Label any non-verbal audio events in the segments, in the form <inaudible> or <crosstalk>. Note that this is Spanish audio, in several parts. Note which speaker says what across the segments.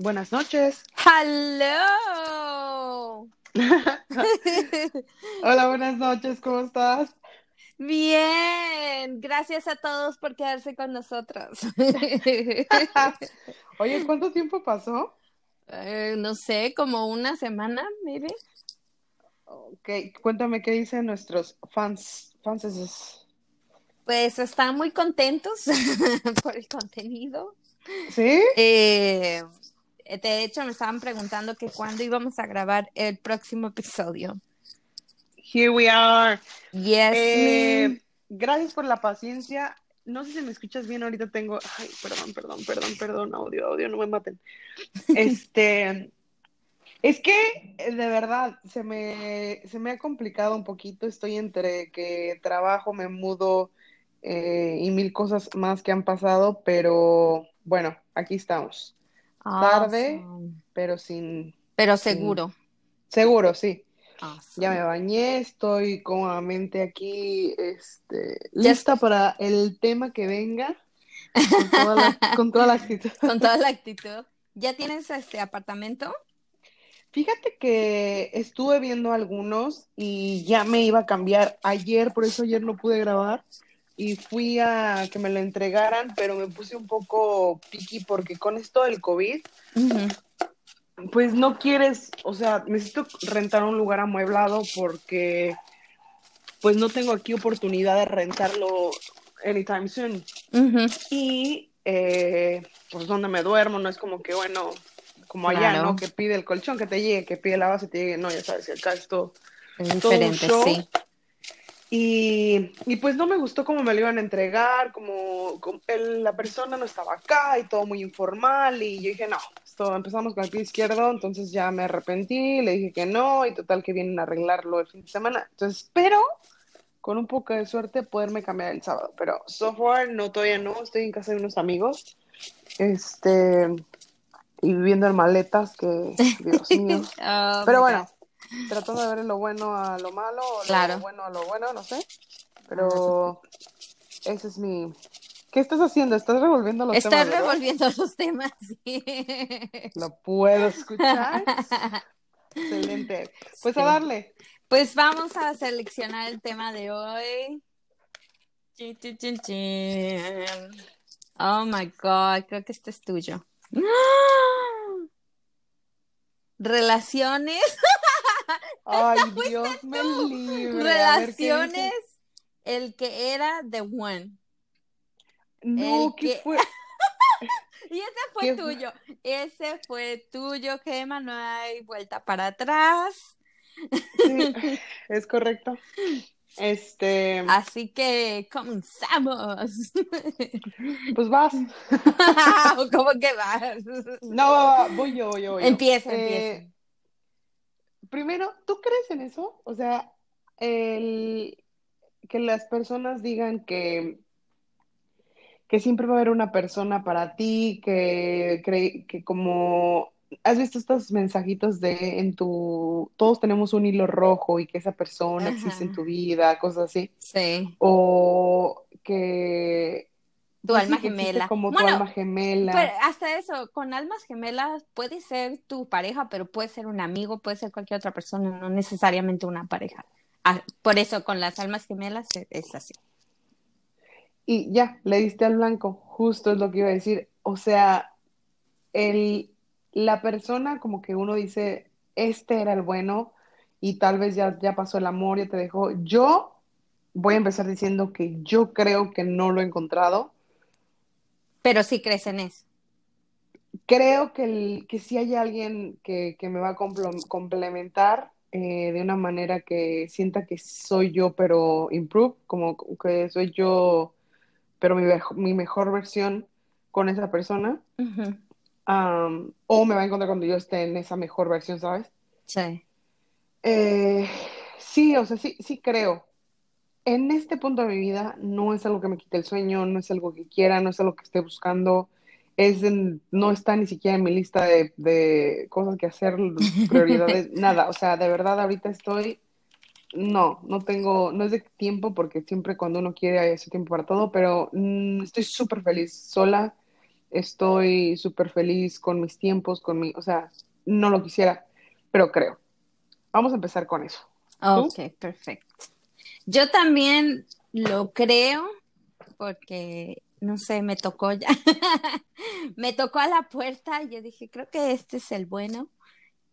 Speaker 1: buenas noches.
Speaker 2: ¡Hello! <laughs>
Speaker 1: Hola, buenas noches, ¿cómo estás?
Speaker 2: Bien, gracias a todos por quedarse con nosotros. <laughs>
Speaker 1: Oye, ¿cuánto tiempo pasó?
Speaker 2: Eh, no sé, como una semana, maybe.
Speaker 1: Ok, cuéntame qué dicen nuestros fans. fans
Speaker 2: Pues están muy contentos <laughs> por el contenido.
Speaker 1: ¿Sí?
Speaker 2: Eh, de hecho, me estaban preguntando que cuándo íbamos a grabar el próximo episodio.
Speaker 1: Here we are.
Speaker 2: Yes.
Speaker 1: Eh, gracias por la paciencia. No sé si me escuchas bien, ahorita tengo. Ay, perdón, perdón, perdón, perdón, audio, audio, no me maten. <laughs> Este. Es que, de verdad, se me, se me ha complicado un poquito. Estoy entre que trabajo, me mudo eh, y mil cosas más que han pasado, pero bueno, aquí estamos. Tarde,
Speaker 2: Awesome.
Speaker 1: pero sin.
Speaker 2: Pero seguro.
Speaker 1: Seguro, sí.
Speaker 2: Awesome.
Speaker 1: Ya me bañé, estoy cómodamente aquí, este,
Speaker 2: Ya
Speaker 1: lista para el tema que venga, con toda la, <laughs> con toda la actitud.
Speaker 2: Con toda la <laughs> actitud. ¿Ya tienes este apartamento?
Speaker 1: Fíjate que estuve viendo algunos y ya me iba a cambiar ayer, por eso ayer no pude grabar y fui a que me lo entregaran, pero me puse un poco piqui porque con esto del COVID, pues no quieres, o sea, necesito rentar un lugar amueblado porque pues no tengo aquí oportunidad de rentarlo anytime soon. Y eh, pues donde me duermo, no es como que, bueno, como allá,
Speaker 2: Claro.
Speaker 1: ¿no? Que pide el colchón, que te llegue, que pide la base, te llegue, no, ya sabes, que acá esto.
Speaker 2: Es
Speaker 1: Todo un
Speaker 2: diferente,
Speaker 1: show.
Speaker 2: sí.
Speaker 1: Y, y pues no me gustó cómo me lo iban a entregar, como, como el- la persona no estaba acá y todo muy informal y yo dije, no, esto empezamos con el pie izquierdo, entonces ya me arrepentí, le dije que no y total que vienen a arreglarlo el fin de semana. Entonces espero con un poco de suerte poderme cambiar el sábado, pero so far no, todavía no, estoy en casa de unos amigos, este, y viviendo en maletas que, <laughs> Dios mío.
Speaker 2: Oh,
Speaker 1: Pero bueno. Tratando de ver lo bueno a lo malo, o
Speaker 2: Claro.
Speaker 1: lo bueno a lo bueno, no sé. Pero ese es mi... ¿Qué estás haciendo? ¿Estás revolviendo los
Speaker 2: Estoy
Speaker 1: temas, verdad?
Speaker 2: revolviendo los temas. sí.
Speaker 1: Lo puedo escuchar. <laughs> Excelente. Pues a darle.
Speaker 2: Pues vamos a seleccionar el tema de hoy. Chin, chin, chin, chin. Oh my God, creo que este es tuyo. Relaciones, <laughs> <laughs>
Speaker 1: Ay, Dios me libre.
Speaker 2: Relaciones, el que era The One.
Speaker 1: No, ¿qué fue? <laughs>
Speaker 2: Y ese fue tuyo. Ese fue tuyo, Gema, no hay vuelta para atrás.
Speaker 1: Sí, <laughs> es correcto. Este,
Speaker 2: Así que comenzamos.
Speaker 1: pues vas.
Speaker 2: ¿Cómo que vas?
Speaker 1: No, voy yo, voy yo, voy yo.
Speaker 2: Empieza,
Speaker 1: Eh,
Speaker 2: empieza.
Speaker 1: Primero, ¿tú crees en eso? O sea, el que las personas digan que, que siempre va a haber una persona para ti, que, cre- que como has visto estos mensajitos de en tu, todos tenemos un hilo rojo y que esa persona
Speaker 2: Ajá.
Speaker 1: existe en tu vida, cosas así,
Speaker 2: Sí,
Speaker 1: o que
Speaker 2: tu
Speaker 1: pues
Speaker 2: alma
Speaker 1: sí,
Speaker 2: gemela.
Speaker 1: como tu
Speaker 2: Bueno,
Speaker 1: alma gemela.
Speaker 2: Pero hasta eso, con almas gemelas puede ser tu pareja, pero puede ser un amigo, puede ser cualquier otra persona, no necesariamente una pareja. Ah, por eso con las almas gemelas es así.
Speaker 1: Y ya, le diste al blanco, justo es lo que iba a decir. O sea, el, la persona como que uno dice, este era el bueno y tal vez ya, ya pasó el amor, ya te dejó. Yo voy a empezar diciendo que yo creo que no lo he encontrado.
Speaker 2: Pero sí crees en eso.
Speaker 1: Creo que, el, que sí hay alguien que, que me va a complementar eh, de una manera que sienta que soy yo, pero improve, como que soy yo, pero mi, mi mejor versión con esa persona. O me va a encontrar cuando yo esté en esa mejor versión, ¿sabes?
Speaker 2: Sí.
Speaker 1: Eh, sí, o sea, sí, sí creo. En este punto de mi vida no es algo que me quite el sueño, no es algo que quiera, no es algo que esté buscando, es en- no está ni siquiera en mi lista de, de cosas que hacer, <laughs> prioridades, nada. O sea, de verdad ahorita estoy, no, no tengo, no es de tiempo porque siempre cuando uno quiere hay ese tiempo para todo, pero mm, estoy súper feliz sola. estoy súper feliz con mis tiempos, con mi, o sea, no lo quisiera, pero creo. Vamos a empezar con eso.
Speaker 2: Ok, perfecto. Yo también lo creo porque, no sé, me tocó ya. <laughs> me tocó a la puerta y yo dije, creo que este es el bueno.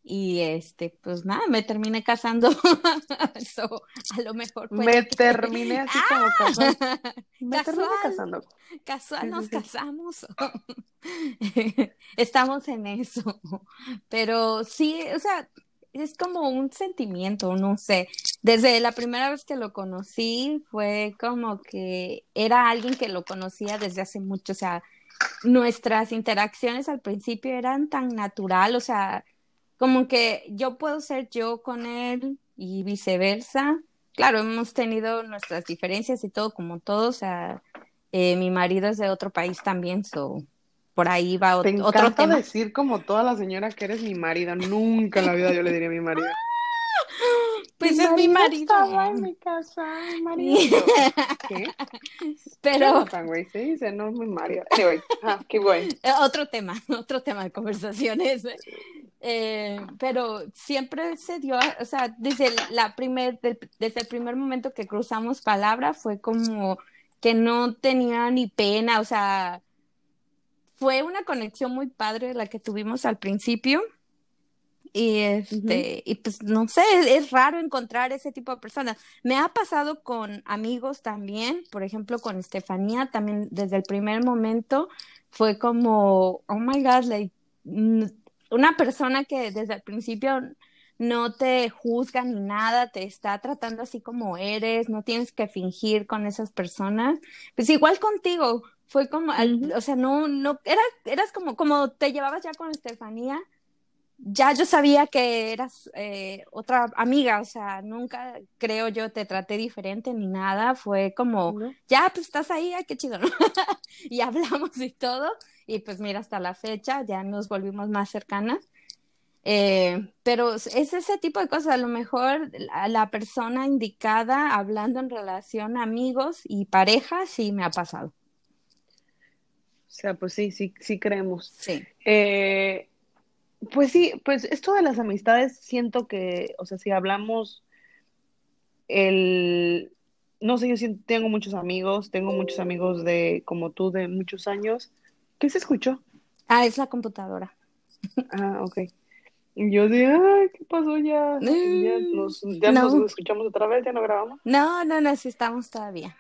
Speaker 2: Y este, pues nada, me terminé casando. <laughs> a lo mejor.
Speaker 1: Me terminé así como ¡Ah! casando. <laughs> Me
Speaker 2: terminé casando. Casual, nos casamos. Estamos en eso. Pero sí, o sea, es como un sentimiento, no sé. Desde la primera vez que lo conocí fue como que era alguien que lo conocía desde hace mucho, o sea, nuestras interacciones al principio eran tan natural, o sea, como que yo puedo ser yo con él y viceversa. Claro, hemos tenido nuestras diferencias y todo, como todos. O sea, eh, mi marido es de otro país también, so por ahí va
Speaker 1: Te otro tema. decir como toda la señora que eres mi marido. Nunca en la vida yo le diría a mi marido. <laughs>
Speaker 2: Pues es mi marido.
Speaker 1: Estaba en mi casa, mi marido. <laughs> ¿Qué?
Speaker 2: Pero.
Speaker 1: güey? Se dice, no es mi marido. Anyway, ah, qué bueno.
Speaker 2: Otro tema, <laughs> otro tema de conversaciones. Eh, pero siempre se dio, o sea, desde, la primer, desde el primer momento que cruzamos palabra fue como que no tenía ni pena, o sea, fue una conexión muy padre la que tuvimos al principio. Y este, y pues no sé, es, raro encontrar ese tipo de personas. Me ha pasado con amigos también, por ejemplo, con Estefanía, también desde el primer momento fue como, oh my god, like, una persona que desde el principio no te juzga ni nada, te está tratando así como eres, no tienes que fingir con esas personas. Pues igual contigo, fue como, o sea, no, no, eras, eras como, como te llevabas ya con Estefanía, ya yo sabía que eras eh, otra amiga, o sea, nunca creo yo te traté diferente ni nada, fue como, ya, pues estás ahí, ay, qué chido, ¿no? <laughs> y hablamos y todo, y pues mira, hasta la fecha ya nos volvimos más cercanas. Eh, pero es ese tipo de cosas, a lo mejor la, la, persona indicada hablando en relación a amigos y parejas sí me ha pasado.
Speaker 1: O sea, pues sí, sí, sí creemos.
Speaker 2: Sí.
Speaker 1: Eh, pues sí, pues esto de las amistades siento que, o sea, si hablamos el, no sé, yo siento, tengo muchos amigos, tengo muchos amigos de, como tú, de muchos años. ¿Qué se escuchó?
Speaker 2: Ah, es la computadora.
Speaker 1: Ah, ok. Y yo dije, ay, ¿qué pasó ya? Ya, nos, ya nos escuchamos otra vez, ya no grabamos.
Speaker 2: No, no, no, sí estamos todavía.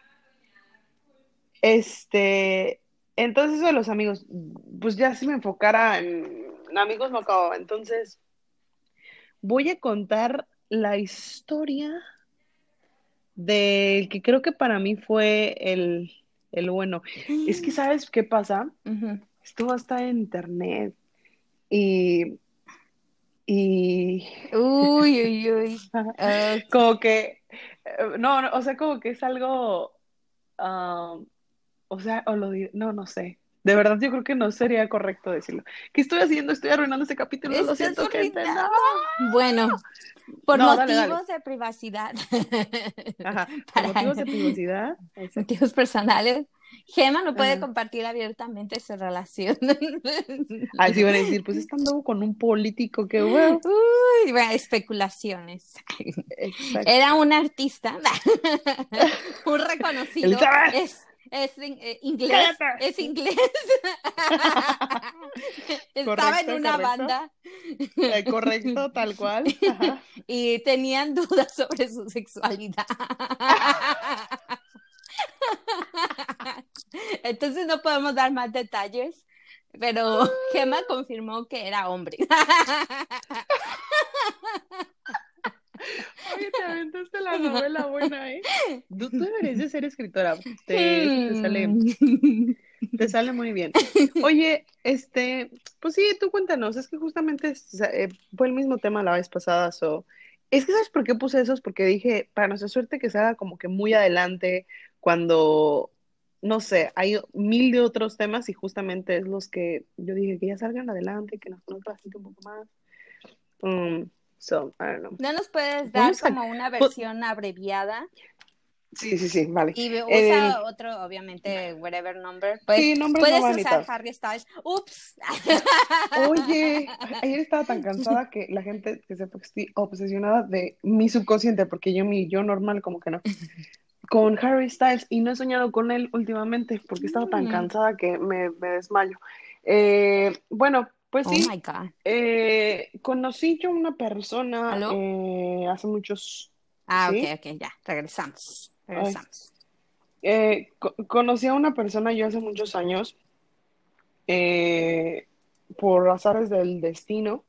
Speaker 1: Este, entonces eso de los amigos, pues ya si me enfocara en amigos no acababa. Entonces, voy a contar la historia del que creo que para mí fue el, el bueno. Es que, ¿sabes qué pasa? Esto está en internet y... Y...
Speaker 2: Uy, uy, uy. <laughs>
Speaker 1: como que... No, no, o sea, como que es algo... Um, o sea, o lo no, no sé. De verdad, yo creo que no sería correcto decirlo. ¿Qué estoy haciendo? Estoy arruinando este capítulo. Lo siento, gente.
Speaker 2: Bueno, por <laughs> motivos de privacidad.
Speaker 1: Ajá, por motivos de privacidad.
Speaker 2: Motivos personales. Gema no puede compartir abiertamente su relación. <laughs>
Speaker 1: Así van a decir, pues estando con un político que, bueno.
Speaker 2: Uy, bueno, especulaciones. Exacto. Era un artista, <laughs> un reconocido. Es, es eh, inglés, es inglés. <laughs> Estaba en una banda.
Speaker 1: Eh, correcto, tal cual. <laughs>
Speaker 2: y tenían dudas sobre su sexualidad. <laughs> Entonces no podemos dar más detalles, pero Gemma confirmó que era hombre.
Speaker 1: Oye, te aventaste la novela buena, ¿eh? Tú, deberías de ser escritora. Te, sale, te sale muy bien. Oye, este, pues sí, tú cuéntanos. Es que justamente eh, fue el mismo tema la vez pasada. So. Es que, ¿sabes por qué puse eso? Es porque dije, para nuestra suerte que salga como que muy adelante cuando, no sé, hay mil de otros temas y justamente es los que yo dije que ya salgan adelante, que nos conozcan un poco más. Um, So, I don't know.
Speaker 2: ¿No nos puedes dar como una versión abreviada?
Speaker 1: Sí, sí, sí, vale.
Speaker 2: Y usa
Speaker 1: El-
Speaker 2: otro, obviamente, whatever number. Pues,
Speaker 1: Sí,
Speaker 2: puedes
Speaker 1: no
Speaker 2: usar. Harry Styles. Ups.
Speaker 1: Oye, <laughs> ayer estaba tan cansada que la gente que sepa que estoy obsesionada de mi subconsciente, porque yo, mi yo normal, como que no, con Harry Styles y no he soñado con él últimamente porque estaba tan
Speaker 2: Mm.
Speaker 1: cansada que me, me desmayo. Eh, bueno, pues
Speaker 2: Oh
Speaker 1: sí,
Speaker 2: my God.
Speaker 1: eh, conocí yo una persona eh, hace muchos,
Speaker 2: Ah,
Speaker 1: ¿sí?
Speaker 2: ok, ok, ya. Regresamos. Regresamos.
Speaker 1: Eh, co- conocí a una persona yo hace muchos años eh, por azares del destino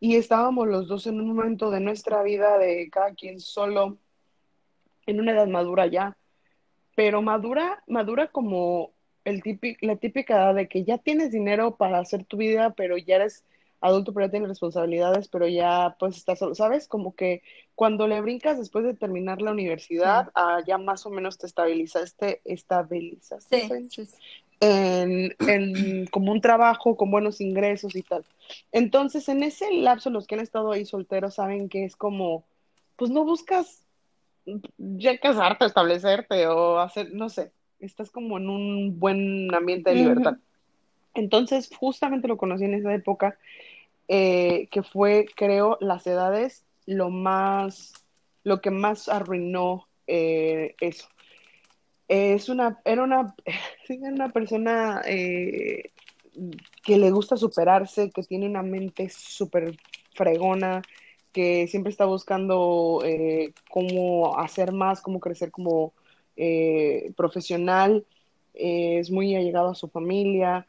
Speaker 1: y estábamos los dos en un momento de nuestra vida de cada quien solo, en una edad madura ya, pero madura, madura como el típic- la típica edad de que ya tienes dinero para hacer tu vida, pero ya eres adulto, pero ya tienes responsabilidades, pero ya pues estás solo, ¿sabes? Como que cuando le brincas después de terminar la universidad,
Speaker 2: Sí.
Speaker 1: ah, ya más o menos te estabilizaste,
Speaker 2: sí, sí.
Speaker 1: en, en como un trabajo con buenos ingresos y tal. Entonces, en ese lapso, los que han estado ahí solteros saben que es como, pues no buscas ya casarte, establecerte o hacer, no sé, estás como en un buen ambiente de libertad. Entonces, justamente lo conocí en esa época, eh, que fue, creo, las edades lo más, lo que más arruinó eh, eso. Es una, era una, <laughs> era una persona eh, que le gusta superarse, que tiene una mente súper fregona, que siempre está buscando cómo hacer más, cómo crecer como eh, profesional, eh, es muy allegado a su familia,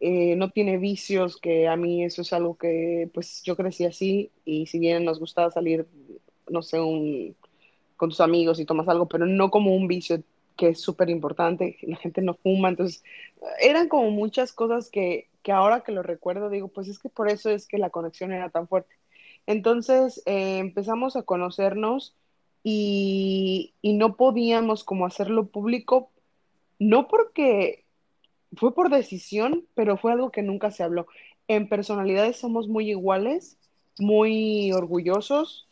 Speaker 1: eh, no tiene vicios, que a mí eso es algo que pues yo crecí así y si bien nos gustaba salir, no sé, un, con tus amigos y tomas algo, pero no como un vicio que es súper importante, la gente no fuma, entonces eran como muchas cosas que, que ahora que lo recuerdo digo, pues es que por eso es que la conexión era tan fuerte. Entonces eh, empezamos a conocernos y, no podíamos como hacerlo público, no porque fue por decisión, pero fue algo que nunca se habló. En personalidades somos muy iguales, muy orgullosos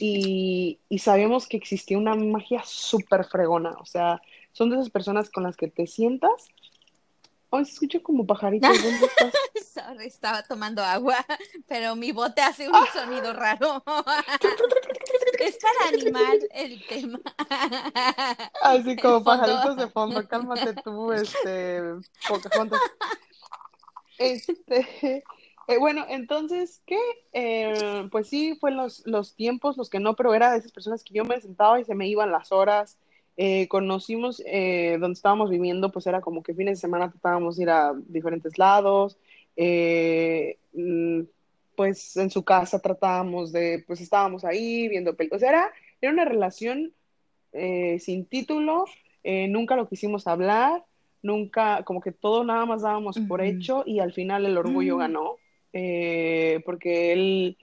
Speaker 1: y, sabíamos que existía una magia súper fregona. O sea, son de esas personas con las que te sientas. Ay, se escucha como pajaritos. ¿Dónde estás? <laughs>
Speaker 2: Sorry, <laughs> estaba tomando agua, <laughs> pero mi bote hace un sonido raro. <laughs> Es para animar el tema.
Speaker 1: Así como
Speaker 2: El
Speaker 1: pajaritos de fondo. Cálmate tú, este, Pocahontas. Este, eh, bueno, entonces, ¿qué? Eh, pues sí, fue los, los tiempos, los que no, pero era de esas personas que yo me sentaba y se me iban las horas. Eh, conocimos eh, donde estábamos viviendo, pues era como que fines de semana tratábamos de ir a diferentes lados. Eh, mm, pues en su casa tratábamos de, pues estábamos ahí viendo películas. O sea, era, era una relación eh, sin título, eh, nunca lo quisimos hablar, nunca, como que todo nada más dábamos por hecho y al final el orgullo ganó, eh, porque él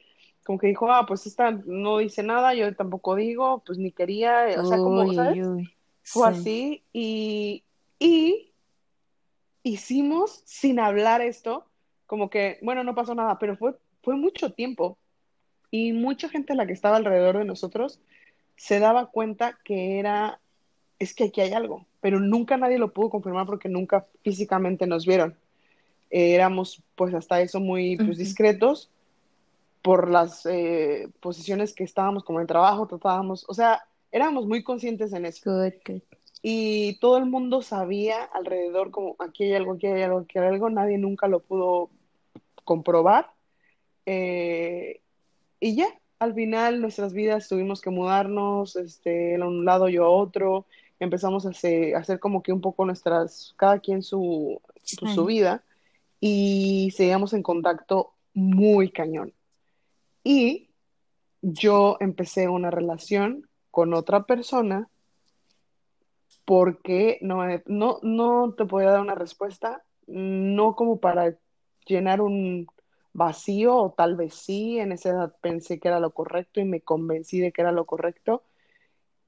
Speaker 1: como que dijo, ah, pues esta no dice nada, yo tampoco digo, pues ni quería, o sea, como,
Speaker 2: Uy,
Speaker 1: ¿sabes?
Speaker 2: uy.
Speaker 1: Fue
Speaker 2: Sí.
Speaker 1: así y, y hicimos sin hablar esto, como que, bueno, no pasó nada, pero fue, fue mucho tiempo y mucha gente a la que estaba alrededor de nosotros se daba cuenta que era, es que aquí hay algo, pero nunca nadie lo pudo confirmar porque nunca físicamente nos vieron. Eh, éramos pues hasta eso muy pues, discretos por las eh, posiciones que estábamos como en trabajo, tratábamos, o sea, éramos muy conscientes en eso.
Speaker 2: Good, good.
Speaker 1: Y todo el mundo sabía alrededor como aquí hay algo, aquí hay algo, aquí hay algo, nadie nunca lo pudo comprobar. Eh, y ya, al final nuestras vidas tuvimos que mudarnos, este, él a un lado, yo a otro, empezamos a hacer, a hacer como que un poco nuestras, cada quien su, vida, y seguíamos en contacto muy cañón. Y yo empecé una relación con otra persona porque no, no, no te podía dar una respuesta, no como para llenar un vacío, o tal vez sí, en esa edad pensé que era lo correcto y me convencí de que era lo correcto.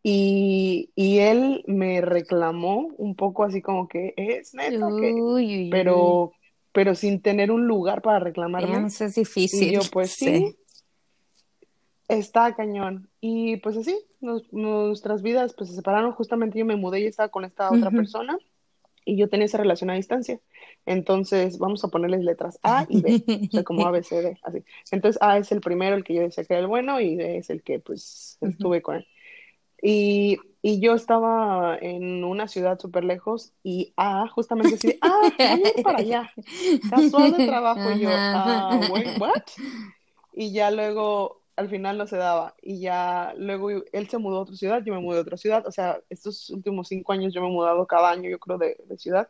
Speaker 1: Y, y él me reclamó un poco así como que es neta
Speaker 2: Uy, uy,
Speaker 1: pero, pero sin tener un lugar para reclamarme.
Speaker 2: Eso es
Speaker 1: Y
Speaker 2: difícil.
Speaker 1: yo, pues
Speaker 2: Sí.
Speaker 1: sí. Está cañón. Y pues así, nuestras vidas pues se separaron. Justamente yo me mudé y estaba con esta otra persona y yo tenía esa relación a distancia. Entonces, vamos a ponerles letras A y B, o sea, como A, B, C, D, así. Entonces, A es el primero, el que yo decía que era el bueno, y B es el que, pues, estuve con él. Y, y, yo estaba en una ciudad súper lejos y A justamente así, ah, ir para allá, casual de trabajo, y yo, <laughs> ah, wait, what? Y ya luego al final no se daba. Y ya luego él se mudó a otra ciudad, yo me mudé a otra ciudad. O sea, estos últimos cinco años yo me he mudado cada año, yo creo, de, ciudad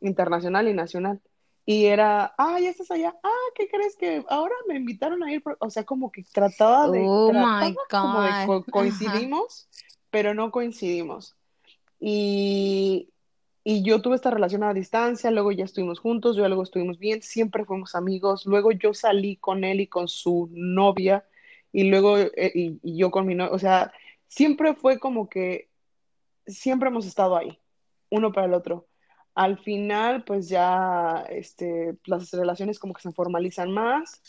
Speaker 1: internacional y nacional. Y era, ah, ya estás allá, ah, ¿qué crees que ahora me invitaron a ir? O sea, como que trataba de, oh como de coincidimos, pero no coincidimos. Y, y yo tuve esta relación a distancia, luego ya estuvimos juntos, luego estuvimos bien, siempre fuimos amigos, luego yo salí con él y con su novia y luego eh, y, yo con mi novio, o sea, siempre fue como que siempre hemos estado ahí, uno para el otro. Al final, pues ya este, las relaciones como que se formalizan más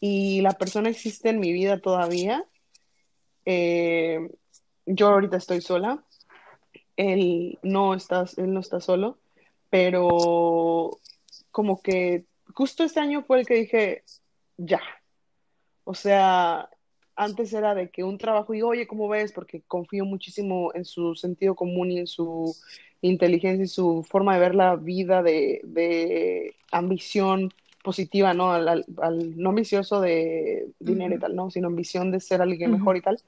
Speaker 1: y la persona existe en mi vida todavía. Eh, yo ahorita estoy sola, él no está, él no está solo, pero como que justo este año fue el que dije, ya. O sea, antes era de que un trabajo y oye, ¿cómo ves? Porque confío muchísimo en su sentido común y en su inteligencia y su forma de ver la vida de, ambición positiva, ¿no? Al, no ambicioso de dinero y tal, ¿no? Sino ambición de ser alguien mejor y tal.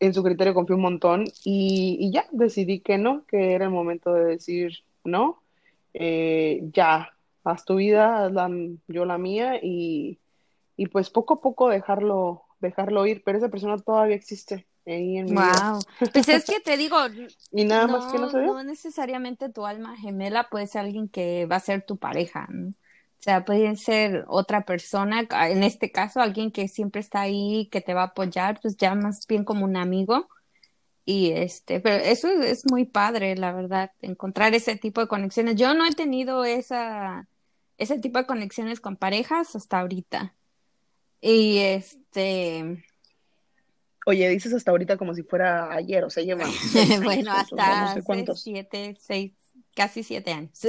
Speaker 1: En su criterio confío un montón y, ya decidí que no, que era el momento de decir no, eh, ya, haz tu vida, haz la, yo la mía y, y pues poco a poco dejarlo dejarlo ir, pero esa persona todavía existe ahí en mi
Speaker 2: wow. Pues es que te <laughs> digo,
Speaker 1: y nada más que no se
Speaker 2: No necesariamente tu alma gemela puede ser alguien que va a ser tu pareja, O sea, puede ser otra persona, en este caso alguien que siempre está ahí, que te va a apoyar, pues ya más bien como un amigo. Y este, pero eso es muy padre, la verdad, encontrar ese tipo de conexiones. Yo no he tenido esa, ese tipo de conexiones con parejas hasta ahorita. Y este.
Speaker 1: Oye, dices hasta ahorita como si fuera ayer, o sea, lleva. <laughs>
Speaker 2: bueno, hasta siete, seis, casi siete años.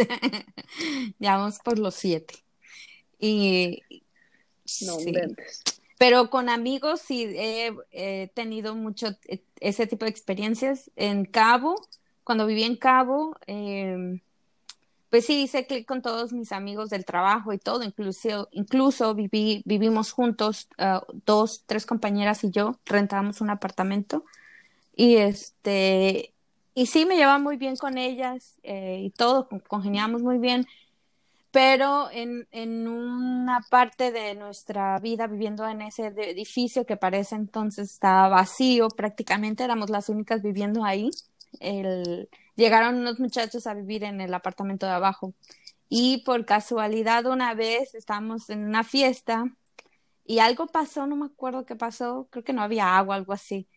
Speaker 2: <laughs> ya vamos por los siete. Y.
Speaker 1: No,
Speaker 2: Pero con amigos sí he, tenido mucho e, ese tipo de experiencias. En Cabo, cuando viví en Cabo, eh, pues sí, hice clic con todos mis amigos del trabajo y todo, incluso, incluso viví, vivimos juntos, ah, dos, tres compañeras y yo, rentábamos un apartamento y este, y sí me llevaba muy bien con ellas eh, y todo, congeniamos muy bien, pero en, en una parte de nuestra vida viviendo en ese edificio que parece entonces estaba vacío, prácticamente éramos las únicas viviendo ahí, el llegaron unos muchachos a vivir en el apartamento de abajo. Y por casualidad una vez estábamos en una fiesta y algo pasó, no me acuerdo qué pasó, creo que no había agua, algo así.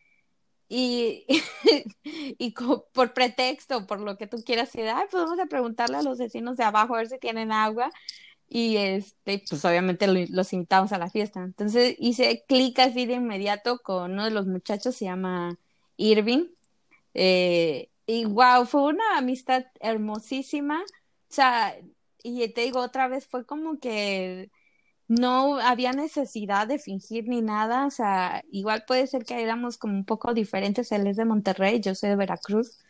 Speaker 2: Y, <laughs> y por pretexto, por lo que tú quieras, decir, pues vamos a preguntarle a los vecinos de abajo a ver si tienen agua. Y este, pues obviamente los invitamos a la fiesta. Entonces hice clic así de inmediato con uno de los muchachos, se llama Irving. Eh, y wow, fue una amistad hermosísima. O sea, y te digo otra vez, fue como que no había necesidad de fingir ni nada. O sea, igual puede ser que éramos como un poco diferentes. Él es de Monterrey, yo soy de Veracruz.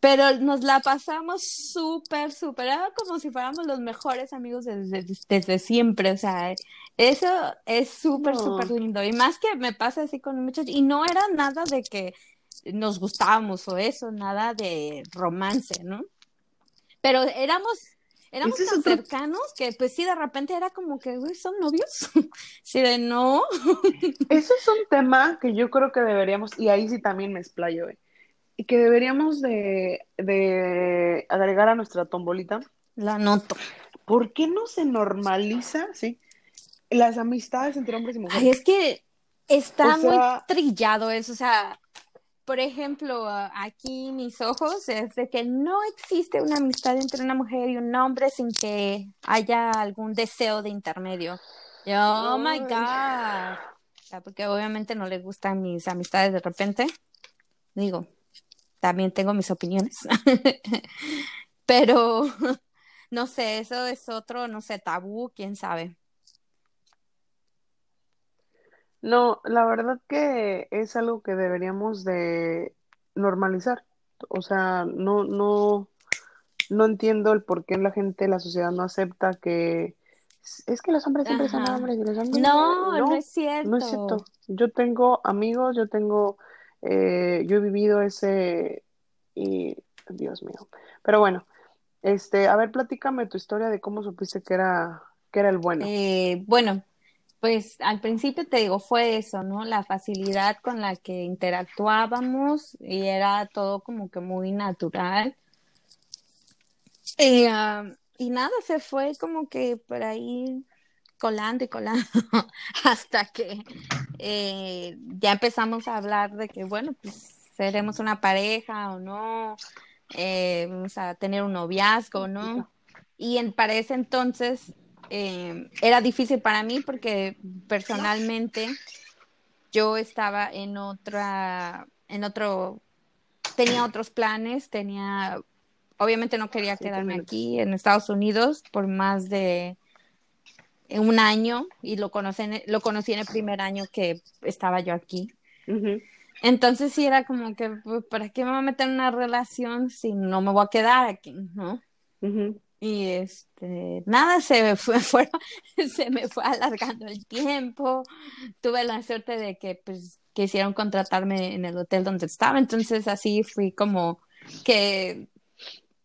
Speaker 2: Pero nos la pasamos súper, súper. Era como si fuéramos los mejores amigos desde, desde siempre. O sea, eso es súper, súper lindo. Y más que me pasa así con muchos. Y no era nada de que nos gustábamos o eso, nada de romance, ¿no? Pero éramos, éramos tan cercanos que pues sí, de repente era como que, güey, ¿son novios? <laughs> sí, de no. <laughs>
Speaker 1: eso es un tema que yo creo que deberíamos, y ahí sí también me explayo, ¿eh? y que deberíamos de, de agregar a nuestra tombolita.
Speaker 2: La noto.
Speaker 1: ¿Por qué no se normaliza, sí, las amistades entre hombres y mujeres?
Speaker 2: Ay, es que está muy trillado eso, o sea, por ejemplo, aquí mis ojos es de que no existe una amistad entre una mujer y un hombre sin que haya algún deseo de intermedio. oh my God. sea, porque obviamente no le gustan mis amistades de repente. Digo, también tengo mis opiniones. <laughs> Pero <laughs> no sé, eso es otro, no sé, tabú, quién sabe.
Speaker 1: No, la verdad que es algo que deberíamos de normalizar. O sea, no, no, no entiendo el por qué la gente, la sociedad no acepta que es que los hombres siempre son hombres y los hombres
Speaker 2: no, no, es cierto.
Speaker 1: No es cierto. Yo tengo amigos, yo tengo, eh, yo he vivido ese y Dios mío. Pero bueno, este, a ver, platícame tu historia de cómo supiste que era, que era el bueno.
Speaker 2: Eh, bueno, pues al principio te digo, fue eso, ¿no? La facilidad con la que interactuábamos y era todo como que muy natural. Y, ah, y nada, se fue como que por ahí colando y colando <laughs> hasta que eh, ya empezamos a hablar de que, bueno, pues seremos una pareja o no, eh, vamos a tener un noviazgo, ¿no? Y en, para ese entonces eh, era difícil para mí porque personalmente yo estaba en otra, en otro, tenía otros planes, tenía, obviamente no quería quedarme aquí en Estados Unidos por más de un año y lo conocí, lo conocí en el primer año que estaba yo aquí. Entonces sí era como que, pues, ¿para qué me voy a meter en una relación si no me voy a quedar aquí, no? Y este, nada, se me fue, <laughs> se me fue alargando el tiempo. Tuve la suerte de que pues quisieron contratarme en el hotel donde estaba, entonces así fui como que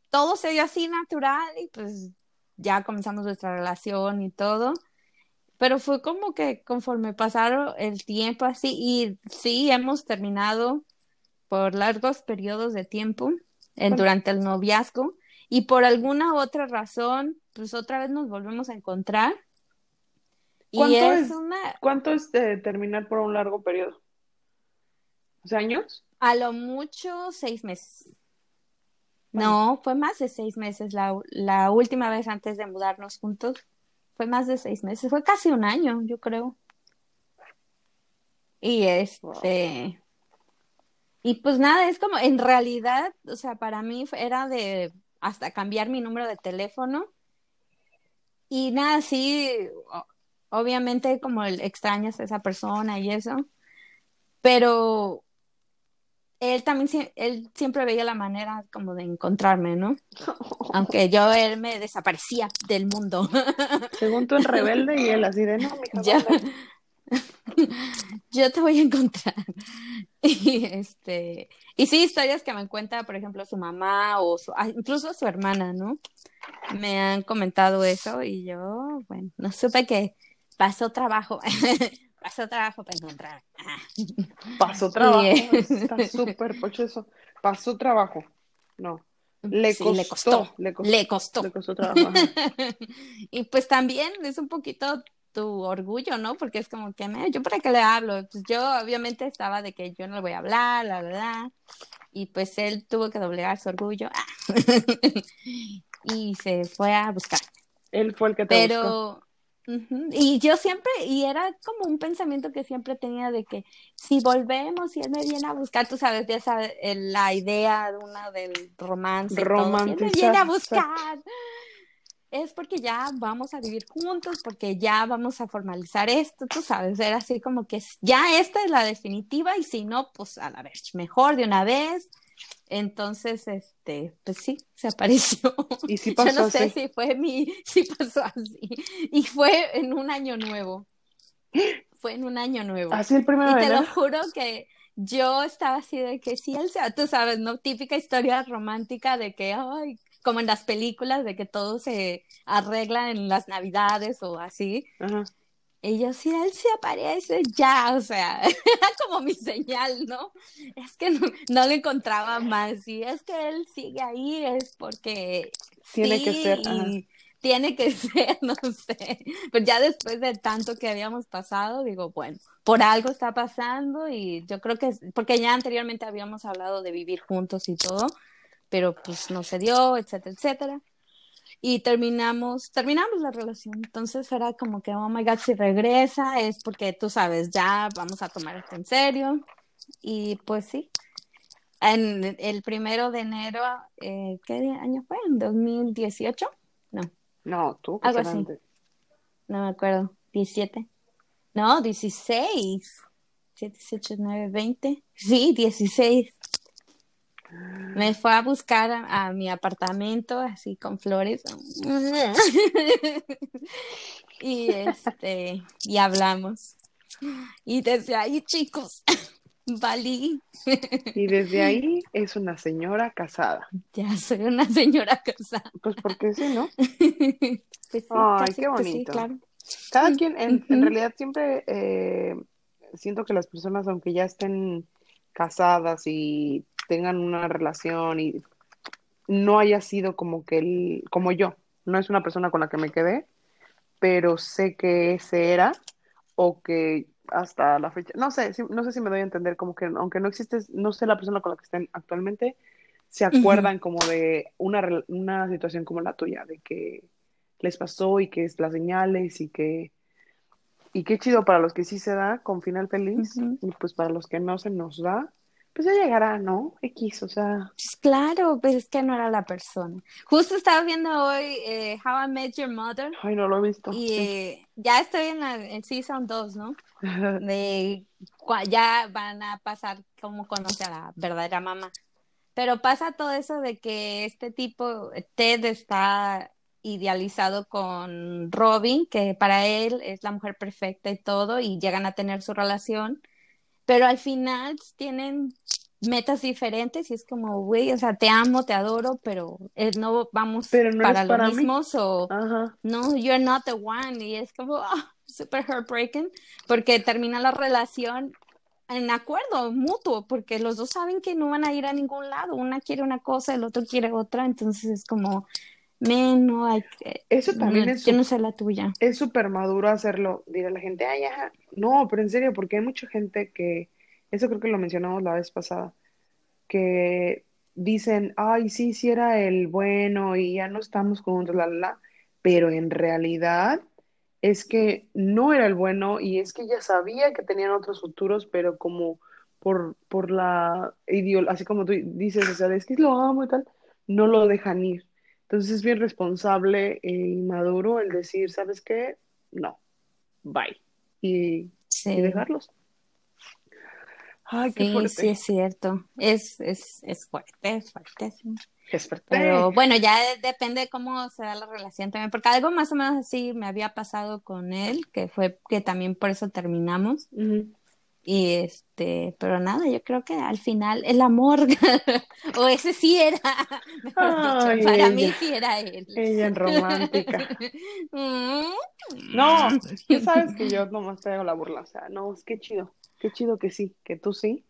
Speaker 2: todo se dio así natural y pues ya comenzamos nuestra relación y todo. Pero fue como que conforme pasaron el tiempo así y sí hemos terminado por largos periodos de tiempo durante el noviazgo y por alguna otra razón, pues otra vez nos volvemos a encontrar.
Speaker 1: ¿Cuánto es, una... ¿Cuánto es de terminar por un largo periodo? años?
Speaker 2: A lo mucho seis meses. No, fue más de seis meses la, la última vez antes de mudarnos juntos. Fue más de seis meses, fue casi un año, yo creo. Y este, y pues nada, es como, en realidad, o sea, para mí era de hasta cambiar mi número de teléfono. Y nada, sí, obviamente como el extrañas a esa persona y eso, pero él también, él siempre veía la manera como de encontrarme, ¿no? <laughs> Aunque yo, él me desaparecía del mundo.
Speaker 1: Según tú en <laughs> rebelde y él así de, no, <laughs>
Speaker 2: yo te voy a encontrar. <laughs> Y este, y sí, historias que me cuenta, por ejemplo, su mamá o ah, incluso su hermana, ¿no? Me han comentado eso y yo, bueno, no supe que pasó trabajo. <laughs> pasó trabajo para encontrar.
Speaker 1: Pasó trabajo, está súper pocho eso. Pasó trabajo. No. Le, costó, le, costó,
Speaker 2: le costó.
Speaker 1: Le costó. trabajo.
Speaker 2: y pues también es un poquito tu orgullo, ¿no? Porque es como que, ¿yo para qué le hablo? Pues yo obviamente estaba de que yo no le voy a hablar, la verdad. Y pues él tuvo que doblegar su orgullo. <laughs> y se fue a buscar.
Speaker 1: Él fue el que te Pero,
Speaker 2: y yo siempre, y era como un pensamiento que siempre tenía de que si volvemos y él me viene a buscar, tú sabes, ya sabes, la idea de una del romance. Romance. me viene a buscar es porque ya vamos a vivir juntos, porque ya vamos a formalizar esto, tú sabes, era así como que ya esta es la definitiva y si no, pues a la vez, mejor de una vez. Entonces, este, pues sí, se apareció.
Speaker 1: Y sí pasó <laughs>
Speaker 2: Yo no sé si fue mi, <laughs> si pasó así. Y fue en un año nuevo. Fue en un año nuevo.
Speaker 1: Así el primero
Speaker 2: Y te lo juro que yo estaba así de que sí, él, tú sabes, ¿no? Típica historia romántica de que, ay, como en las películas de que todo se arregla en las navidades o así. Ajá. Y yo, si él se aparece, ya, o sea, <laughs> era como mi señal, ¿no? Es que no, no lo encontraba más. Y es que él sigue ahí, es porque.
Speaker 1: Tiene que ser.
Speaker 2: Tiene que <laughs> ser, no sé. Pero ya después de tanto que habíamos pasado, digo, bueno, por algo está pasando y yo creo que, porque ya anteriormente habíamos hablado de vivir juntos y todo, pero pues no se dio, etcétera, etcétera. y terminamos, terminamos la relación. Entonces era como que, oh my God, si regresa es porque tú sabes, ya vamos a tomar esto en serio. Y pues sí, en el primero de enero, eh, ¿qué año fue? ¿En 2018? No.
Speaker 1: No, tú.
Speaker 2: Algo así. No me acuerdo. 17. No, 16. 7, 8, 9, 20. Sí, 16. Me fue a buscar a, mi apartamento así con flores. <laughs> y este, y hablamos. Y desde ahí, chicos, <laughs> valí.
Speaker 1: y desde ahí es una señora casada.
Speaker 2: Ya soy una señora casada.
Speaker 1: Pues porque sí, ¿no? <laughs> pues sí, Ay, qué pues bonito. claro. Cada quien, en, en realidad siempre eh, siento que las personas, aunque ya estén casadas y tengan una relación y no haya sido como que el, como yo, no es una persona con la que me quedé, pero sé que ese era o que hasta la fecha, no sé, no sé si me doy a entender como que aunque no existe, no sé la persona con la que estén actualmente, se acuerdan como de una, una situación como la tuya, de que les pasó y que es las señales y que y qué chido para los que sí se da con final feliz y pues para los que no se nos da, pues ya llegará, ¿no? X, o sea.
Speaker 2: Pues claro, pues es que no era la persona. Justo estaba viendo hoy eh, How I Met Your Mother.
Speaker 1: Ay, no lo he visto.
Speaker 2: Y eh, ya estoy en la en Season 2, ¿no? De ya van a pasar cómo conoce a la verdadera mamá. Pero pasa todo eso de que este tipo, Ted, está idealizado con Robin, que para él es la mujer perfecta y todo, y llegan a tener su relación, pero al final tienen metas diferentes y es como, güey, o sea, te amo, te adoro, pero eh, no vamos para lo mismo, o no, you're not the one, y es como, <laughs> ah, super heartbreaking, porque termina la relación en acuerdo mutuo, porque los dos saben que no van a ir a ningún lado, una quiere una cosa, el otro quiere otra, entonces es como, no hay
Speaker 1: Eso también es.
Speaker 2: Yo no sé la tuya.
Speaker 1: Es súper maduro hacerlo. Dirá la gente, ay, ya. No, pero en serio, porque hay mucha gente que. Eso creo que lo mencionamos la vez pasada. Que dicen, ay, sí, sí era el bueno y ya no estamos juntos, la, la, la. Pero en realidad es que no era el bueno y es que ella sabía que tenían otros futuros, pero como por, por la ideología, así como tú dices, o sea, es que lo amo y tal, no lo dejan ir. Entonces es bien responsable y maduro el decir, ¿sabes qué? No, bye. Y, dejarlos.
Speaker 2: Ay, qué sí, Sí, es cierto. Es, es, es fuerte, es fuerte.
Speaker 1: Es fuerte.
Speaker 2: Pero bueno, ya depende de cómo se da la relación también, porque algo más o menos así me había pasado con él, que fue que también por eso terminamos. Y este, pero nada, yo creo que al final el amor, <laughs> o ese sí era, <laughs> para mí sí era él.
Speaker 1: Ella en romántica. <laughs> Mm. no, tú sabes que yo nomás te hago la burla, o sea, no, es que chido, qué chido que sí, que tú sí,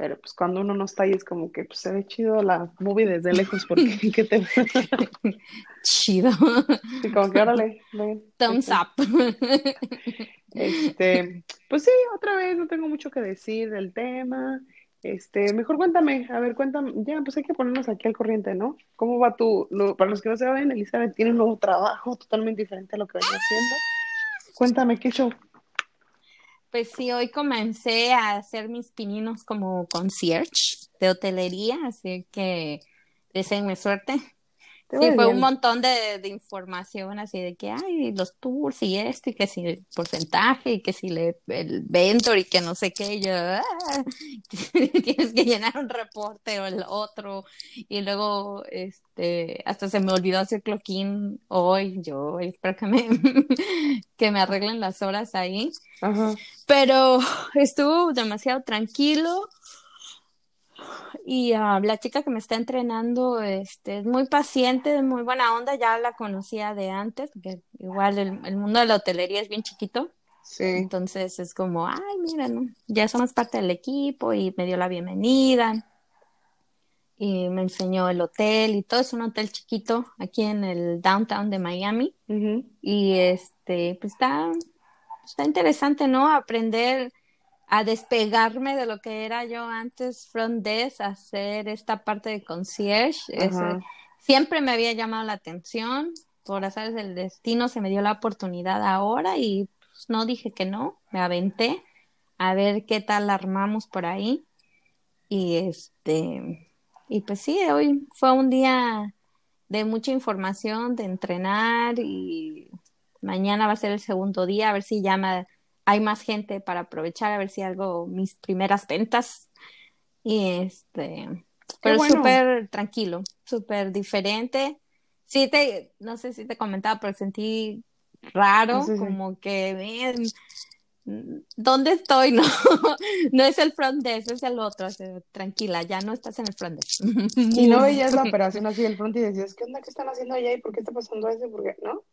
Speaker 1: pero pues cuando uno no está ahí es como que pues, se ve chido la movie desde lejos porque ¿qué te
Speaker 2: chido
Speaker 1: sí como que órale
Speaker 2: thumbs up
Speaker 1: este pues sí otra vez no tengo mucho que decir del tema. Este mejor cuéntame a ver cuéntame ya pues hay que ponernos aquí al corriente no cómo va tu para los que no saben Elizabeth tiene un nuevo trabajo totalmente diferente a lo que venía haciendo. Cuéntame qué show
Speaker 2: pues sí, hoy comencé a hacer mis pininos como concierge de hotelería, así que deseenme suerte. Sí, fue un montón de, información así de que hay los tours y esto y que si el porcentaje y que si le, el ventor y que no sé qué, y yo, ah, <laughs> tienes que llenar un reporte o el otro y luego este hasta se me olvidó hacer cloquín hoy, yo espero que me, <laughs> que me arreglen las horas ahí, pero <laughs> estuvo demasiado tranquilo y uh, la chica que me está entrenando este, es muy paciente, muy buena onda, ya la conocía de antes, porque igual el, mundo de la hotelería es bien chiquito.
Speaker 1: Sí.
Speaker 2: Entonces es como, ay, mira, ya somos parte del equipo y me dio la bienvenida y me enseñó el hotel y todo es un hotel chiquito aquí en el downtown de Miami y este pues está está interesante no aprender a despegarme de lo que era yo antes front desk, hacer esta parte de concierge. siempre me había llamado la atención, por azares del destino se me dio la oportunidad ahora y pues, no dije que no, me aventé a ver qué tal armamos por ahí. Y este, y pues sí, hoy fue un día de mucha información, de entrenar y mañana va a ser el segundo día, a ver si ya hay más gente para aprovechar, a ver si hago mis primeras ventas. Y este, pero súper tranquilo, súper diferente. Sí, te, no sé si te comentaba, pero sentí raro, como que, ¿dónde estoy? <laughs> No, no es el front desk, es el otro. tranquila, ya no estás en el front desk. <laughs>
Speaker 1: y no veías la operación así del front y decías, ¿qué onda? ¿Qué están haciendo allá? ¿Y por qué está pasando eso? ¿Por qué? ¿No?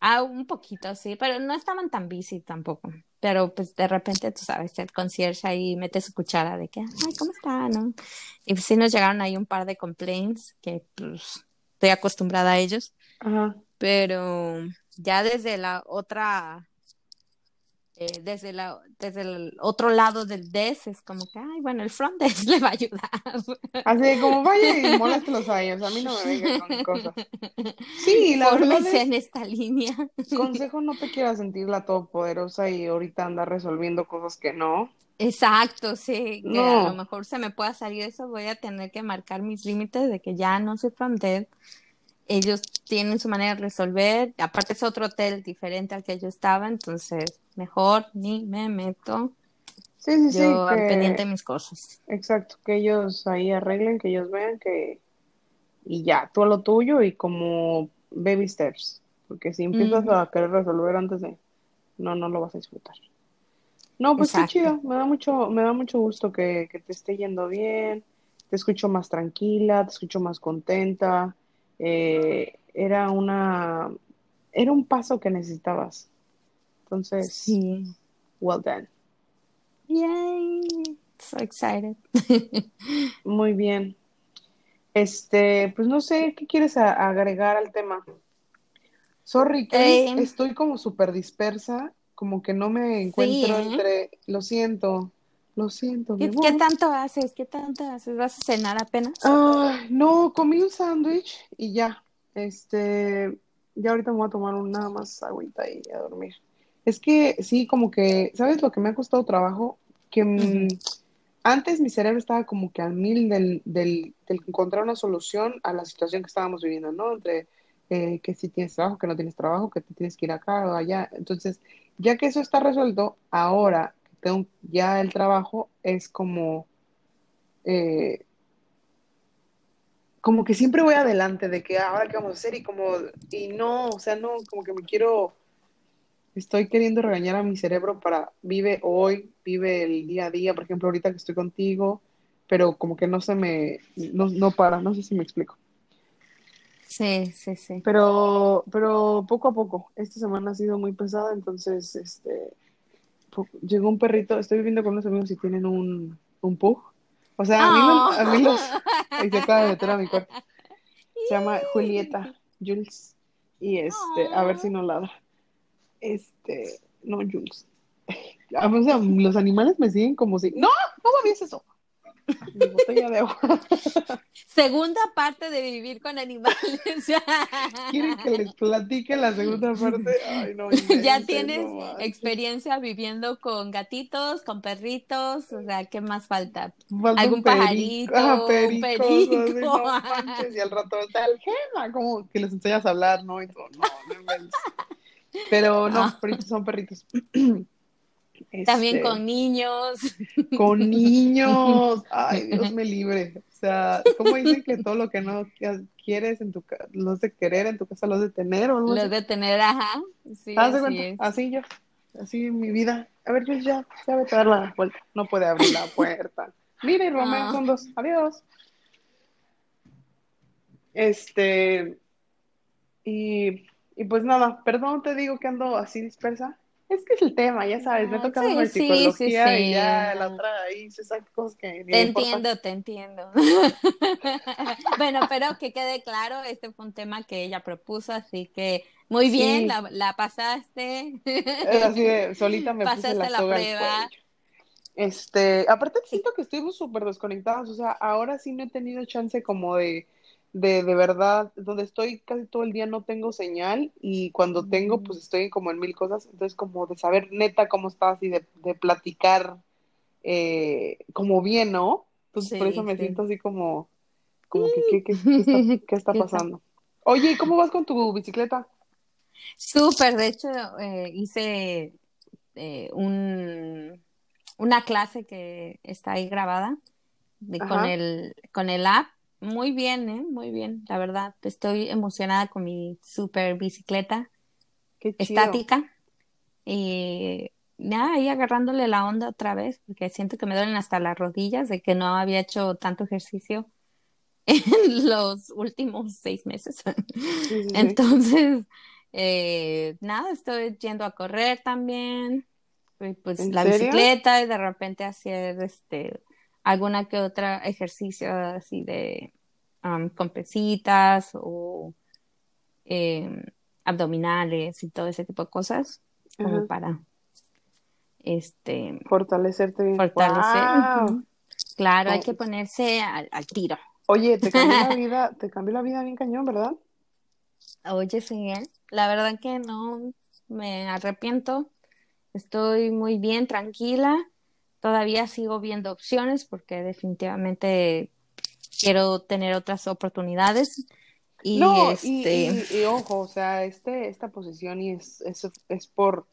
Speaker 2: Ah, un poquito, sí, pero no estaban tan busy tampoco. Pero pues de repente, tú sabes, el concierge ahí mete su cuchara de que, ay, ¿cómo está? ¿No? Y pues sí nos llegaron ahí un par de complaints que pues estoy acostumbrada a ellos. Ajá. Pero ya desde la otra eh, desde, la, desde el otro lado del desk es como que, ay, bueno, el front desk <laughs> le va a ayudar.
Speaker 1: Así como vaya y <laughs> moléstelos a ellos, a mí no me vengan con cosas. Sí, la verdad es,
Speaker 2: en esta línea.
Speaker 1: Consejo, no te quieras sentir la todopoderosa y ahorita andar resolviendo cosas que no.
Speaker 2: Exacto, sí, que a lo mejor se me pueda salir eso, voy a tener que marcar mis límites de que ya no soy front desk ellos tienen su manera de resolver, aparte es otro hotel diferente al que yo estaba, entonces mejor ni me meto.
Speaker 1: Sí, sí, sí.
Speaker 2: Yo pendiente de mis cosas.
Speaker 1: Exacto, que ellos ahí arreglen, que ellos vean que... Y ya, tú a lo tuyo y como baby steps, porque si empiezas a querer resolver antes de... No, no lo vas a disfrutar. No, pues qué chido, me da mucho, me da mucho gusto que, que te esté yendo bien, te escucho más tranquila, te escucho más contenta, eh, era una, era un paso que necesitabas. Entonces,
Speaker 2: sí.
Speaker 1: well done.
Speaker 2: Yay, so excited. <laughs>
Speaker 1: Muy bien. Este, pues no sé, ¿qué quieres agregar al tema? Sorry, que eh, estoy como súper dispersa, como que no me encuentro ¿eh? entre, lo siento, lo siento.
Speaker 2: ¿Qué, ¿Qué, tanto haces? ¿Qué tanto haces? ¿Vas a cenar apenas?
Speaker 1: Ah, no, comí un sándwich y ya. Este, ya ahorita me voy a tomar un, nada más agüita y a dormir. Es que sí, como que, ¿sabes lo que me ha costado trabajo? Que mm, antes mi cerebro estaba como que al mil del, del, del, encontrar una solución a la situación que estábamos viviendo, ¿no? Entre eh, que si tienes trabajo, que no tienes trabajo, que te tienes que ir acá o allá. Entonces, ya que eso está resuelto, ahora tengo ya el trabajo, es como, eh, como que siempre voy adelante de que ah, ahora qué vamos a hacer y como, y no, o sea, no, como que me quiero, estoy queriendo regañar a mi cerebro para vive hoy, vive el día a día, por ejemplo, ahorita que estoy contigo, pero como que no se me, no, no para, no sé si me explico.
Speaker 2: Sí, sí, sí.
Speaker 1: Pero, pero poco a poco, esta semana ha sido muy pesada, entonces, este, llegó un perrito, estoy viviendo con unos amigos y tienen un, un pug. O sea, a mí, los... Ahí se acaba de meter a mi cuarto. Se llama Julieta, Jules. Y este, a ver si no ladra. Este, no, Jules. <laughs> O sea, los animales me siguen como si. ¡No! ¡No me eso! <laughs>
Speaker 2: Segunda parte de vivir con animales. <laughs>
Speaker 1: ¿Quieren que les platique la segunda parte? Ay, no, <laughs>
Speaker 2: ya tienes experiencia viviendo con gatitos, con perritos, o sea, ¿qué más falta? ¿Algún pajarito?
Speaker 1: Ah, perico. y al rato está el gema, como que les enseñas a hablar, ¿no? Y todo, no, no Pero no, ah. perritos <clears throat>
Speaker 2: También este, con niños. <laughs>
Speaker 1: Con niños. Ay, Dios me libre. O sea, ¿cómo dicen que todo lo que no quieres en tu casa, lo de querer en tu casa, lo de tener o
Speaker 2: no? Lo de tener, ajá. Sí,
Speaker 1: así, así yo. Así en mi vida. A ver, yo ya, ya voy a dar la vuelta. No puede abrir la puerta. Mire, Romeo, ah. son dos. Adiós. Este. Y, y pues nada, perdón, te digo que ando así dispersa es que es el tema, ya sabes, me he tocado sí, psicología y ya la otra ahí se saca cosas que
Speaker 2: Te entiendo, te <laughs> entiendo. bueno, pero que quede claro, este fue un tema que ella propuso, así que muy bien, la, la, pasaste.
Speaker 1: así de, solita me puse la, la prueba. Este, aparte siento que estuvimos súper desconectados, o sea, ahora sí no he tenido chance como de de, de verdad, donde estoy casi todo el día no tengo señal y cuando tengo, pues estoy como en mil cosas, entonces como de saber neta cómo estás y de, de platicar eh, como bien, ¿no? Entonces por
Speaker 2: Sí,
Speaker 1: eso me
Speaker 2: sí.
Speaker 1: siento así como, como que, ¿qué, está, qué está <laughs> pasando? Oye, ¿y cómo vas con tu bicicleta?
Speaker 2: Súper, de hecho, eh, hice eh, un, una clase que está ahí grabada de- con el, con el app. Muy bien, ¿eh? Muy bien, la verdad. Estoy emocionada con mi super bicicleta
Speaker 1: qué chido.
Speaker 2: estática y nada, ahí agarrándole la onda otra vez, porque siento que me duelen hasta las rodillas de que no había hecho tanto ejercicio <laughs> en los últimos seis meses. <laughs>
Speaker 1: Sí, sí, sí.
Speaker 2: Entonces, eh, nada, estoy yendo a correr también, pues
Speaker 1: ¿En
Speaker 2: la
Speaker 1: serio?
Speaker 2: bicicleta y de repente hacer este alguna que otra ejercicio así de um, con pesitas o eh, abdominales y todo ese tipo de cosas, como para este
Speaker 1: Fortalecerte bien.
Speaker 2: fortalecer. <laughs> Claro, hay que ponerse al, al tiro.
Speaker 1: Oye, te cambió la <laughs> vida, te cambió la vida bien cañón, ¿verdad?
Speaker 2: Oye, sí, ¿eh? La verdad que no me arrepiento. Estoy muy bien, tranquila. Todavía sigo viendo opciones porque definitivamente quiero tener otras oportunidades. Y
Speaker 1: No,
Speaker 2: este,
Speaker 1: y, y ojo, o sea, este, esta posición y es, es, es por,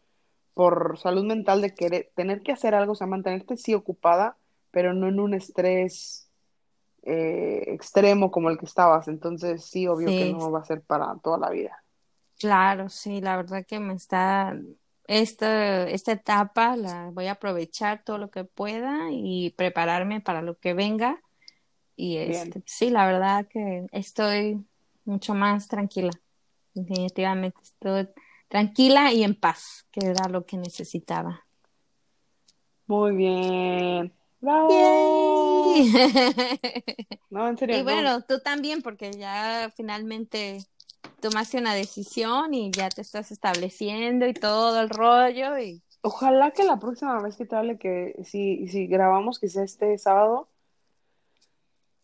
Speaker 1: por salud mental de querer, tener que hacer algo, o sea, mantenerte sí ocupada, pero no en un estrés eh, extremo como el que estabas. Entonces, sí, obvio que no va a ser para toda la vida.
Speaker 2: claro, sí, la verdad que me está, esta, esta etapa la voy a aprovechar todo lo que pueda y prepararme para lo que venga. Y este, sí, la verdad que estoy mucho más tranquila. Definitivamente estoy tranquila y en paz, que era lo que necesitaba.
Speaker 1: Muy bien. ¡Bravo! No, en serio,
Speaker 2: Y
Speaker 1: no.
Speaker 2: bueno, tú también, porque ya finalmente tomaste una decisión y ya te estás estableciendo y todo el rollo y
Speaker 1: Ojalá que la próxima vez que te hable, que si, si grabamos, que sea este sábado,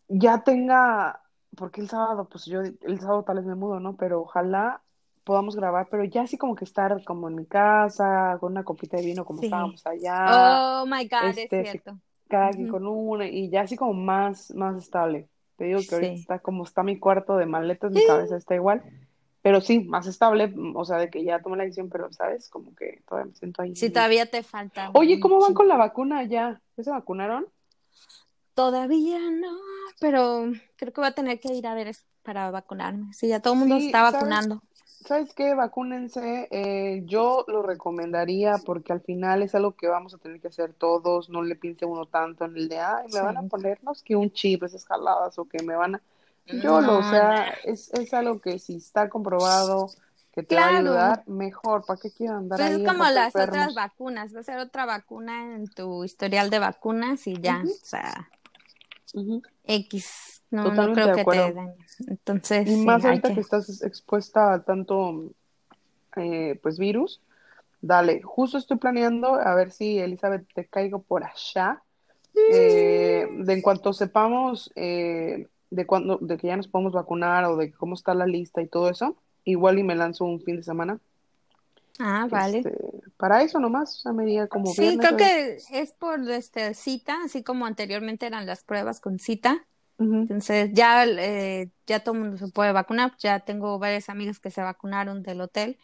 Speaker 1: ya tenga, porque el sábado, pues yo, el sábado tal vez me mudo, ¿no? Pero ojalá podamos grabar, pero ya así como que estar como en mi casa, con una copita de vino como
Speaker 2: sí.
Speaker 1: estábamos allá,
Speaker 2: Oh my God, es
Speaker 1: este,
Speaker 2: cierto.
Speaker 1: cada quien con una, y ya así como más, más estable. Te digo que ahorita
Speaker 2: Sí.
Speaker 1: está como está mi cuarto de maletas, mi cabeza está igual, pero sí, más estable, mm, o sea, de que ya tomé la decisión, pero, ¿sabes? Como que todavía me siento ahí
Speaker 2: Sí, todavía te falta
Speaker 1: Oye, ¿cómo van con la vacuna ya? ¿Ya se vacunaron?
Speaker 2: Todavía no, pero creo que voy a tener que ir a ver para vacunarme. Sí, ya todo el mundo
Speaker 1: Sí,
Speaker 2: está vacunando.
Speaker 1: ¿Sabes qué? Vacúnense. Eh, yo lo recomendaría porque al final es algo que vamos a tener que hacer todos. No le piense uno tanto en el de, ay, me van a ponernos que un chip, esas jaladas o que me van a... Yo lo, o sea, es, es algo que si está comprobado que te va a ayudar, mejor. ¿Para qué quiero andar
Speaker 2: Pues es como las otras vacunas. Va a ser otra vacuna en tu historial de vacunas y ya, o sea, X. No, no
Speaker 1: Totalmente
Speaker 2: creo
Speaker 1: de
Speaker 2: que te
Speaker 1: acuerdo.
Speaker 2: dañe. Entonces,
Speaker 1: Y más ahorita que
Speaker 2: que.
Speaker 1: estás expuesta a tanto, eh, pues, virus. Dale, justo estoy planeando a ver si Elizabeth te caigo por allá. Eh, de en cuanto sepamos eh, de cuándo, de que ya nos podemos vacunar o de cómo está la lista y todo eso, igual y me lanzo un fin de semana.
Speaker 2: Ah, vale.
Speaker 1: Este, para eso nomás, o sea, me diga como
Speaker 2: Sí,
Speaker 1: viernes.
Speaker 2: creo
Speaker 1: ¿sabes?
Speaker 2: que es por este cita, así como anteriormente eran las pruebas con cita. Entonces ya, eh, ya todo el mundo se puede vacunar. Ya tengo varias amigas que se vacunaron del hotel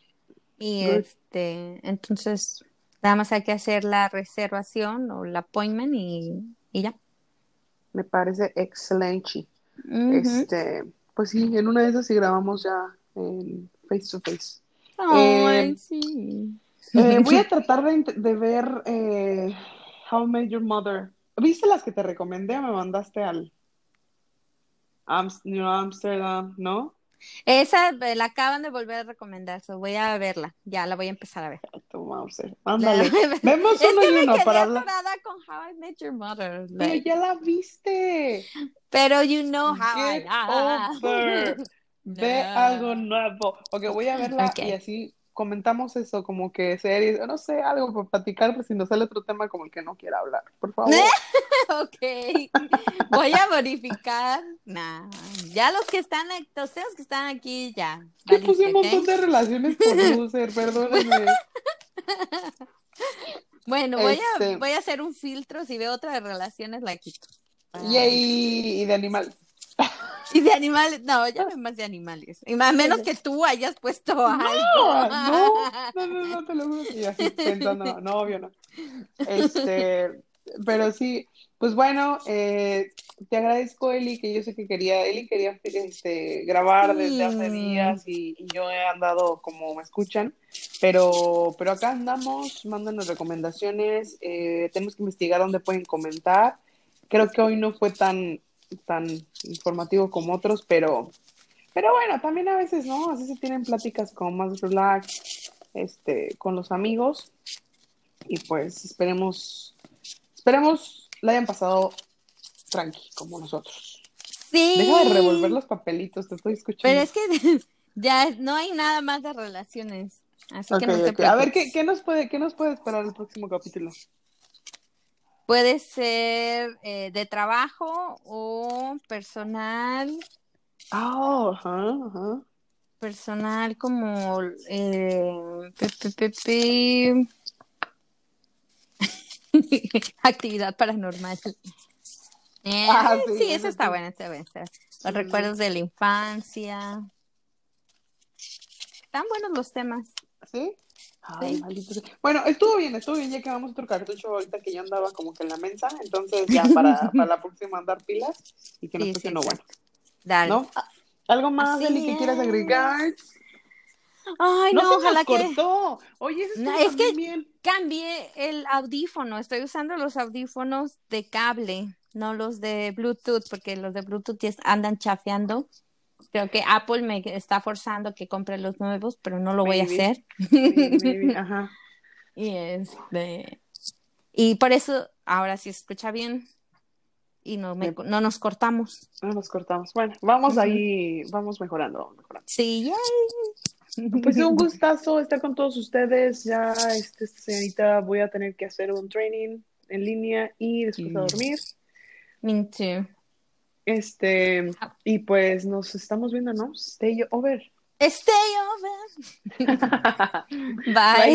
Speaker 2: y
Speaker 1: good.
Speaker 2: este, entonces nada más hay que hacer la reservación o el appointment y, y ya.
Speaker 1: Me parece excelente. Este, pues sí, en una de esas sí grabamos ya en face to face. Eh,
Speaker 2: sí.
Speaker 1: eh, <laughs> voy a tratar de, ver eh, How I Met Your Mother. ¿Viste las que te recomendé o me mandaste al New Amsterdam, no?
Speaker 2: Esa eh, la acaban de volver a recomendar, so voy a verla. Ya la voy a empezar a ver.
Speaker 1: Tu Mauser. Ándale. <laughs> Vemos
Speaker 2: Es
Speaker 1: uno
Speaker 2: que
Speaker 1: y
Speaker 2: me
Speaker 1: uno
Speaker 2: quedé
Speaker 1: para hablar.
Speaker 2: con How I Met Your Mother.
Speaker 1: Pero
Speaker 2: like,
Speaker 1: ya la viste.
Speaker 2: pero you know how I
Speaker 1: Get
Speaker 2: am.
Speaker 1: over. <laughs> Ve
Speaker 2: No.
Speaker 1: algo nuevo. Ok, voy a verla y así comentamos eso, como que series, no sé, algo para platicar, pues si nos sale otro tema como el que no quiera hablar, por favor. <laughs>
Speaker 2: ok, voy a verificar. Nah, ya los que están, los que están aquí, ya.
Speaker 1: Que puse un montón de relaciones por user, <laughs> perdónenme.
Speaker 2: Bueno, voy, a, este voy a hacer un filtro, si veo otras relaciones la quito.
Speaker 1: Y, y de animales. <laughs>
Speaker 2: Y de animales, no, ya no más de animales. Y más menos que tú hayas puesto algo.
Speaker 1: No, <laughs> no, no, no, te lo juro que así pensando, no, obvio no. Este, pero sí, pues bueno, eh, te agradezco, Eli, que yo sé que quería, Eli quería este, grabar desde hace días y, yo he andado como me escuchan, pero, pero acá andamos, mándanos recomendaciones, eh, tenemos que investigar dónde pueden comentar. Creo que hoy no fue tan tan informativo como otros, pero, pero bueno, también a veces, ¿no? Así se tienen pláticas como más relax, este, con los amigos. Y pues esperemos, esperemos la hayan pasado tranqui, como nosotros.
Speaker 2: Sí.
Speaker 1: Deja de revolver los papelitos, te estoy escuchando.
Speaker 2: Pero es que <laughs> ya no hay nada más de relaciones. Así que no te
Speaker 1: A ver, ¿qué, ¿qué, nos puede, ¿qué nos puede esperar el próximo capítulo?
Speaker 2: Puede ser eh, de trabajo o personal.
Speaker 1: Oh, ajá,
Speaker 2: Personal como eh, <laughs> actividad paranormal. Eh, ah, sí, eso está bueno, está bueno. Los recuerdos de la infancia. Están buenos los temas.
Speaker 1: ¿Sí? Bueno, estuvo bien, estuvo bien, ya que vamos otro cartucho ahorita que yo andaba como que en la mesa, entonces ya <laughs> para, para la próxima andar pilas y que no sí, no bueno.
Speaker 2: Dale.
Speaker 1: ¿No? ¿Algo más, Eli, que quieras agregar?
Speaker 2: Ay, no, ojalá que.
Speaker 1: Oye, eso es que bien.
Speaker 2: cambié el audífono. Estoy usando los audífonos de cable, no los de Bluetooth, porque los de Bluetooth andan chafeando. Creo que Apple me está forzando que compre los nuevos, pero no lo voy a hacer. <laughs>
Speaker 1: Ajá.
Speaker 2: y este y por eso ahora sí escucha bien y no, no nos cortamos.
Speaker 1: No nos cortamos. Bueno, vamos ahí, vamos mejorando, mejorando.
Speaker 2: Sí,
Speaker 1: Pues un <laughs> gustazo estar con todos ustedes. Ya, este, señorita, voy a tener que hacer un training en línea y después a dormir.
Speaker 2: Me too.
Speaker 1: Este, y pues nos estamos viendo, ¿no? Stay over.
Speaker 2: Stay over. <laughs> Bye.